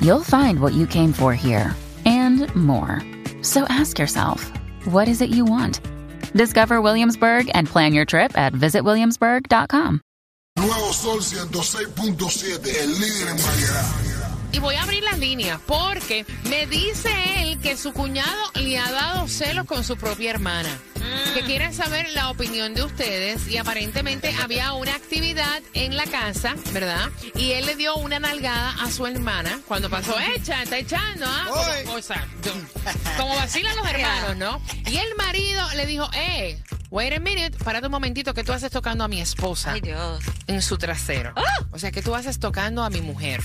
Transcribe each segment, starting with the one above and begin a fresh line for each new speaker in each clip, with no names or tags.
you'll find what you came for here and more. So ask yourself, what is it you want? Discover Williamsburg and plan your trip at visitwilliamsburg.com.
Nuevo Sol 106.7, el líder en variedad.
Y voy a abrir las líneas porque me dice él que su cuñado le ha dado celos con su propia hermana. Que quiere saber la opinión de ustedes y aparentemente había una actividad en la casa, ¿verdad? Y él le dio una nalgada a su hermana cuando pasó, echa, está echando, ¿ah? Como, o sea, yo- como vacilan los hermanos, ¿no? Y el marido le dijo, eh, wait a minute, párate un momentito que tú haces tocando a mi esposa
Ay, Dios.
en su trasero. O sea, que tú haces tocando a mi mujer.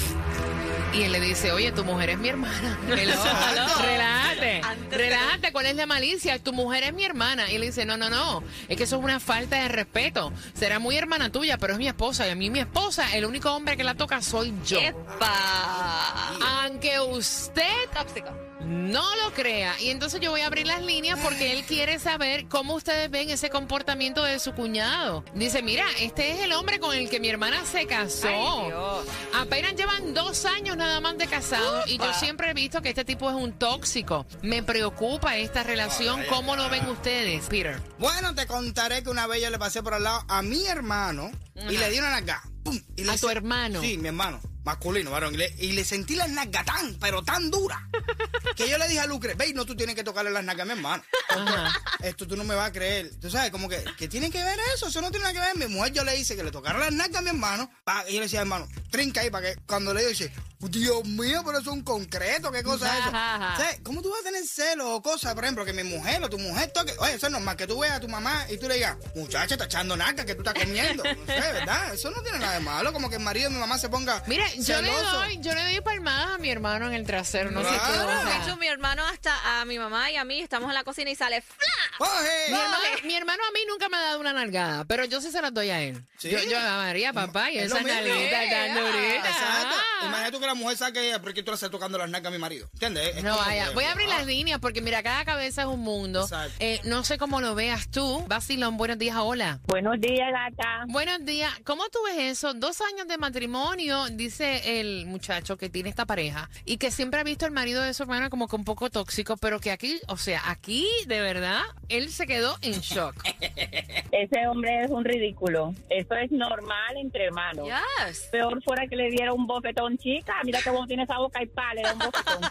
Y él le dice, oye, tu mujer es mi hermana. Relájate, relájate, ¿cuál es la malicia? Tu mujer es mi hermana. Y él dice, no, no, no, es que eso es una falta de respeto. Será muy hermana tuya, pero es mi esposa. Y a mí mi esposa, el único hombre que la toca soy yo.
¡Epa!
Aunque usted
Tóxico.
No lo crea. Y entonces yo voy a abrir las líneas porque él quiere saber cómo ustedes ven ese comportamiento de su cuñado. Dice, mira, este es el hombre con el que mi hermana se casó.
Ay, Dios.
Apenas llevan dos años nada más de casado y yo siempre he visto que este tipo es un tóxico. Me preocupa esta relación. ¿Cómo lo ven ustedes, Peter?
Bueno, te contaré que una vez yo le pasé por al lado a mi hermano y le di una nalga. ¡Pum! Y le
¿A tu hermano?
Sí, mi hermano. Masculino, varón. Y le, y le sentí la nalga tan, pero tan dura. que yo le dije a Lucre, ve, no, tú tienes que tocarle las nalgas a mi hermano. Esto tú no me vas a creer. Tú sabes, como que, ¿qué tiene que ver eso? Eso no tiene nada que ver. Mi mujer yo le hice que le tocara las nalgas a mi hermano. pa- y yo le decía, hermano, trinca ahí para que cuando le digo, dice, Dios mío, pero eso es un concreto, ¿qué cosa es eso? ¿Sabes? ¿Cómo tú vas a tener celos o cosas, por ejemplo, que mi mujer o tu mujer toque? Oye, eso es normal, que tú veas a tu mamá y tú le digas, muchacha, está echando nalgas que tú estás comiendo. No sé, ¿verdad? Eso no tiene nada de malo, como que el marido de mi mamá se ponga
Mira, yo le
celoso.
doy, yo le doy palmadas a mi hermano en el trasero. No sé tú.
Claro.
o sea.
De hecho, mi hermano hasta a mi mamá y a mí estamos en la cocina y sale ¡fla!
¡Oye!
Mi hermano, mi hermano a mí nunca me ha dado una nalgada, pero yo sí se las doy a él.
¿Sí?
Yo, yo a María, papá, y
Es
esa
lo mismo.
nalguita tan durita.
Exacto.
Ah.
Imagínate tú que la mujer saque porque tú le estás tocando las nalgas a mi marido. ¿Entiendes? Es
No vaya, voy a abrir las líneas porque mira, cada cabeza es un mundo.
Exacto.
Eh, no sé cómo lo veas tú. Basilón, buenos días, hola.
Buenos días, gata.
Buenos días. ¿Cómo tú ves eso? Dos años de matrimonio, dice el muchacho que tiene esta pareja y que siempre ha visto al marido de su hermana como que un poco tóxico, pero que aquí, o sea, aquí de verdad, él se quedó en shock.
Ese hombre es un ridículo. Eso es normal entre hermanos.
Yes.
Peor fuera que le diera un bofetón, chica. Mira que vos tienes esa boca y le da un bofetón.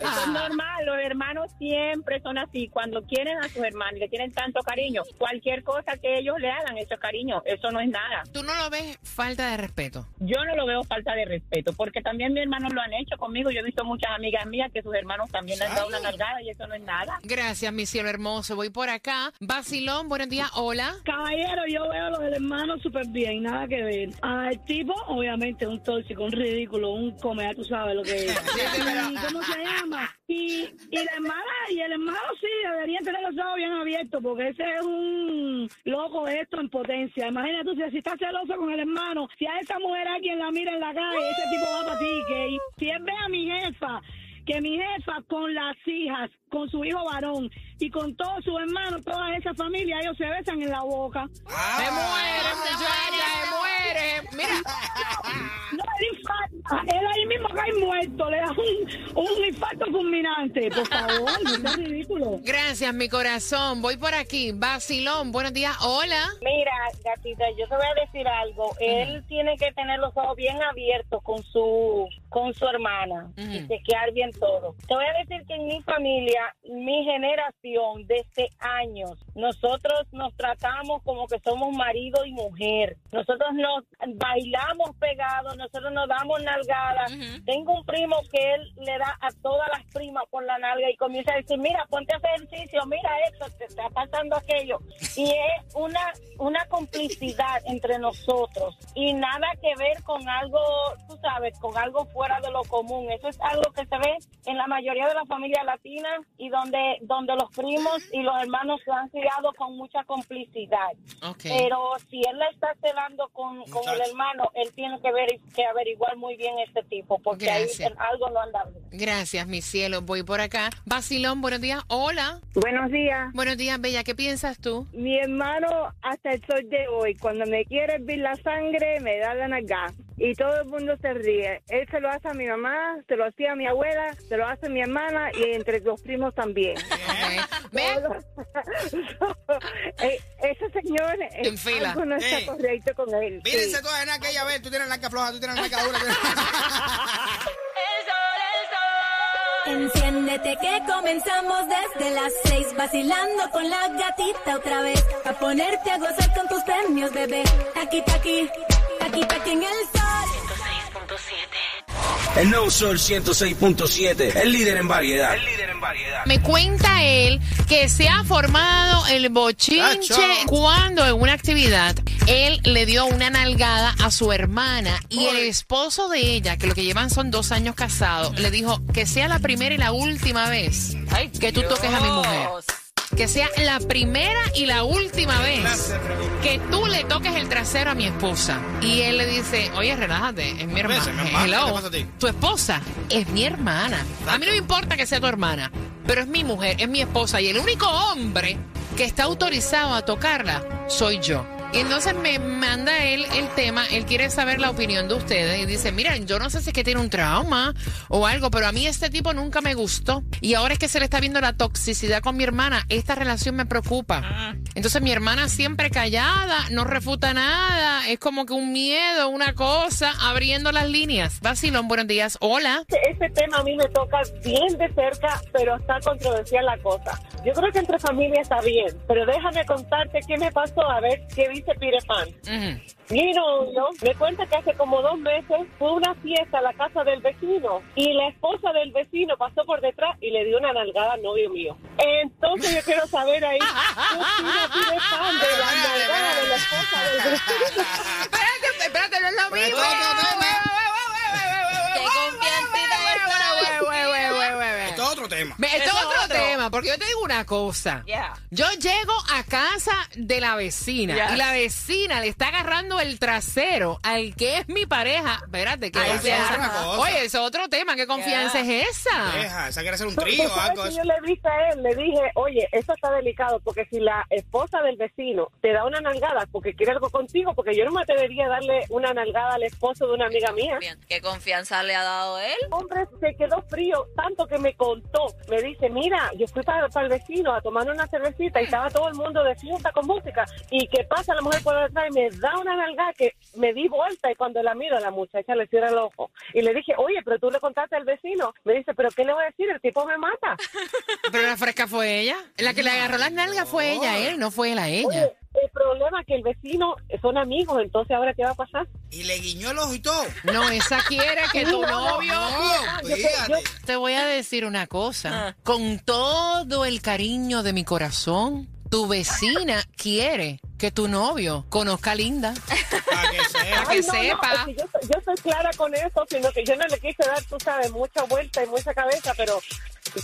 Eso es normal. Los hermanos siempre son así. Cuando quieren a sus hermanos y le tienen tanto cariño, cualquier cosa que ellos le hagan, eso es cariño. Eso no es nada.
¿Tú no lo ves falta de respeto?
Yo no lo veo falta de respeto, porque también mis hermanos lo han hecho conmigo. Yo he visto muchas amigas mías que sus hermanos también le han dado una nalgada y eso no es nada.
Gracias, mi cielo hermoso. Voy por acá. Basilón, buenos días, hola.
Caballero, yo veo a los del hermano súper bien, nada que ver. Al tipo, obviamente, un tóxico, un ridículo, un come, tú sabes lo que es. ¿Y cómo se llama? Y, y la hermana y el hermano sí, deberían tener los ojos bien abiertos, porque ese es un loco de esto en potencia. Imagínate tú, si, estás celoso con el hermano, si a esa mujer alguien la mira en la calle, ese tipo va para ti, que si él ve a mi jefa, que mi jefa con las hijas, con su hijo varón y con todos sus hermanos, toda esa familia, ellos se besan en la boca.
Me muere, muchacha, muere. Mira,
No le infarta, él ahí mismo cae muerto, le da un, un infarto fulminante. Por favor, no es ridículo.
gracias, mi corazón. Voy por aquí. Basilón, buenos días, hola.
Mira, gatita, yo te voy a decir algo. Él tiene que tener los ojos bien abiertos con su con su hermana y
Ujú.
chequear bien todo. Te voy a decir que en mi familia, mi generación, desde años, nosotros nos tratamos como que somos marido y mujer. Nosotros nos bailamos pegados, nosotros nos damos nalgadas. Tengo un primo que él le da a todas las primas por la nalga y comienza a decir, mira, ponte a ejercicio, mira esto, te está pasando aquello. Y es una, una complicidad entre nosotros y nada que ver con algo, tú sabes, con algo fuerte fuera de lo común. Eso es algo que se ve en la mayoría de las familias latinas y donde, donde los primos y los hermanos se han criado con mucha complicidad.
Ok.
Pero si él la está celando con, con el hermano, él tiene que, ver, que averiguar muy bien este tipo, porque
Gracias.
ahí algo no anda bien.
Gracias, mi cielo. Voy por acá. Basilón, buenos días. Hola.
Buenos días.
Buenos días, Bella. ¿Qué piensas tú?
Mi hermano, hasta el sol de hoy, cuando me quiere hervir la sangre, me da la nalga. Y todo el mundo se ríe. Él se lo hace a mi mamá, se lo hacía a mi abuela, se lo hace a mi hermana y entre los primos también. Eh, ese señor eh,
En fila.
algo no está
Ey.
correcto con él. sí.
Mírense todas en aquella vez, tú tienes la narca floja, tú tienes la narca dura.
Enciéndete que comenzamos desde las seis vacilando con la gatita otra vez a ponerte a gozar con tus premios bebé taqui taqui taqui taqui en el sol
El nuevo Sol 106.7, el líder en variedad. El líder en variedad.
me cuenta él que se ha formado el bochinche cuando en una actividad él le dio una nalgada a su hermana y el esposo de ella, que lo que llevan son dos años casados, le dijo que sea la primera y la última vez que tú toques a mi mujer. Que sea la primera y la última vez que tú le toques el trasero a mi esposa. Y él le dice, oye, relájate, es mi hermana. Hello. Tu esposa es mi hermana. A mí no me importa que sea tu hermana, pero es mi mujer, es mi esposa. Y el único hombre que está autorizado a tocarla soy yo. Y entonces me manda él el tema, él quiere saber la opinión de ustedes y dice, miren, yo no sé si es que tiene un trauma o algo, pero a mí este tipo nunca me gustó. Y ahora es que se le está viendo la toxicidad con mi hermana, esta relación me preocupa. Entonces mi hermana siempre callada, no refuta nada, es como que un miedo, una cosa, abriendo las líneas. Vacilón, buenos días, hola.
Ese tema a mí me toca bien de cerca, pero está controversial la cosa. Yo creo que entre familia está bien, pero déjame contarte qué me pasó, a ver qué dice Peter Pan.
Ujú.
Mi novio me cuenta que hace como dos meses fue una fiesta a la casa del vecino y la esposa del vecino pasó por detrás y le dio una nalgada al novio mío. Entonces yo quiero saber ahí, ¿qué Pan de la nalgada de la esposa del vecino?
Espérate, espérate, no es lo mismo. Porque yo te digo una cosa.
Yeah.
Yo llego a casa de la vecina
Yes.
y la vecina le está agarrando el trasero al que es mi pareja. Espérate, ¿qué
Ay,
es.
Oye, es otro tema. ¿Qué confianza
Yeah.
es esa?
Deja, esa quiere hacer un trío o
sabes
algo.
que
eso.
yo le dije a él, le dije, oye, eso está delicado, porque si la esposa del vecino te da una nalgada porque quiere algo contigo, porque yo no me atrevería a darle una nalgada al esposo de una amiga mía.
¿Qué confianza le ha dado él?
El hombre se quedó frío, tanto que me contó. Me dice, mira, yo fui para, para el vecino a tomar una cervecita y estaba todo el mundo de fiesta con música. ¿Y qué pasa? La mujer por detrás y me da una nalgada que me di vuelta y cuando la miro la muchacha le cierra el ojo. Y le dije, oye, pero tú le contaste al vecino. Me dice, pero ¿qué le voy a decir? El tipo me mata.
Pero la fresca fue ella. La que le agarró las nalgas fue ella, él, no fue él a ella.
Oye, el problema es que el vecino son amigos, entonces ahora qué va a pasar.
Y le guiñó el ojo y todo.
No, esa quiere que tu novio...
No.
Te voy a decir una cosa.
Ah.
Con todo el cariño de mi corazón, tu vecina quiere que tu novio conozca a Linda.
Para que sepa.
Ay, no, yo, soy- yo soy clara con eso, sino que yo no le quise dar, tú sabes, mucha vuelta y mucha cabeza, pero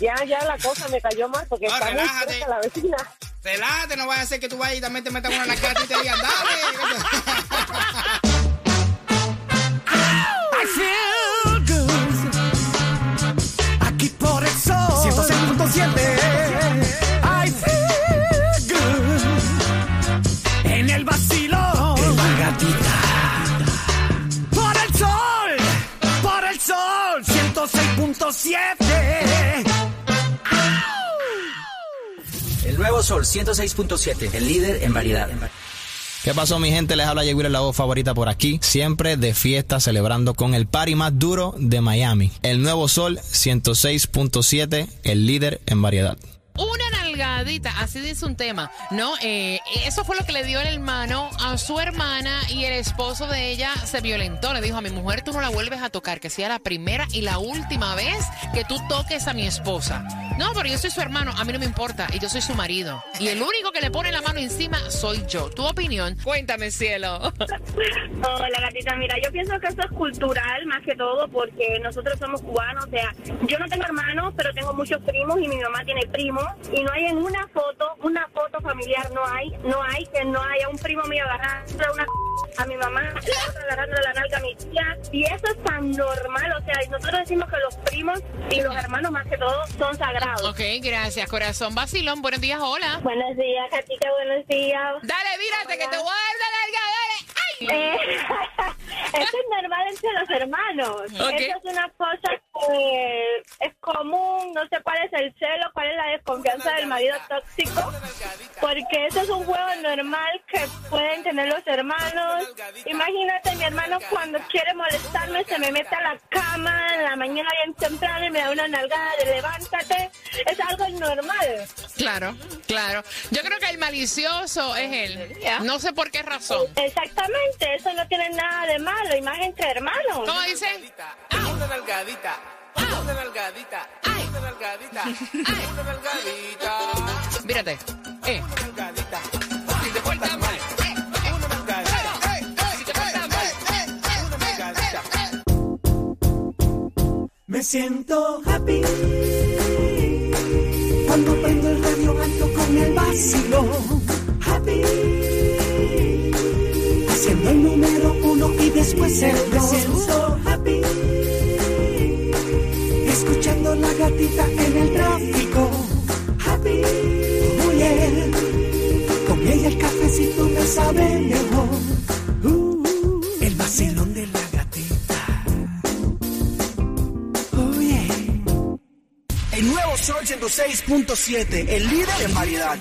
ya, ya la cosa me cayó mal porque
No,
está muy cerca la vecina.
Relájate, no vaya a ser que tú vayas y también te metas una en la cara y te digan, dale.
I feel good. Aquí por el sol 106.7. I feel good. En el vacilo. En la gatita. Por el sol. Por el sol 106.7.
El nuevo Sol 106.7, el líder en variedad.
¿Qué pasó mi gente? Les habla Yeguira, la voz favorita por aquí. Siempre de fiesta celebrando con el party más duro de Miami. El nuevo Sol 106.7, el líder en variedad.
Una nalgada delgadita, así dice un tema, ¿no? Eh, eso fue lo que le dio el hermano a su hermana y el esposo de ella se violentó. Le dijo a mi mujer, tú no la vuelves a tocar, que sea la primera y la última vez que tú toques a mi esposa. No, pero yo soy su hermano, a mí no me importa, y yo soy su marido. Y el único que le pone la mano encima soy yo. Tu opinión, cuéntame, cielo.
Hola, gatita. Mira, yo pienso que esto es cultural más que todo porque nosotros somos cubanos. O sea, yo no tengo hermanos, pero tengo muchos primos y mi mamá tiene primos. Y no hay en una foto, una foto familiar, no hay, no hay que no haya un primo mío agarrando una a mi mamá, agarrando la nalga a mi tía. Y eso es tan normal. O sea, nosotros decimos que los primos y los hermanos más que todo son sagrados.
Ok, gracias, corazón. Vacilón, buenos días, hola.
Buenos días, Katica, buenos días.
Dale, mírate, que te voy a dar la nalga, dale. ¡Ay!
Eh, eso es normal entre los hermanos.
Ok.
Eso es una cosa que es común, no sé cuál es el celo, cuál es la desconfianza del marido tóxico, porque eso es un juego normal que pueden tener los hermanos. Imagínate, mi hermano cuando quiere molestarme se me mete a la cama en la mañana y me da una nalgada de levántate. Es algo normal.
Claro, claro. Yo creo que el malicioso es él. No sé por qué razón.
Exactamente, eso no tiene nada de malo, y más entre hermanos.
¿Cómo dice?
Una nalgadita, una nalgadita, una nalgadita, una nalgadita.
Mírate. Eh.
Siento happy cuando prendo el radio alto con el vacilo. Happy haciendo el número uno y después el dos.
106.7, el líder en variedad.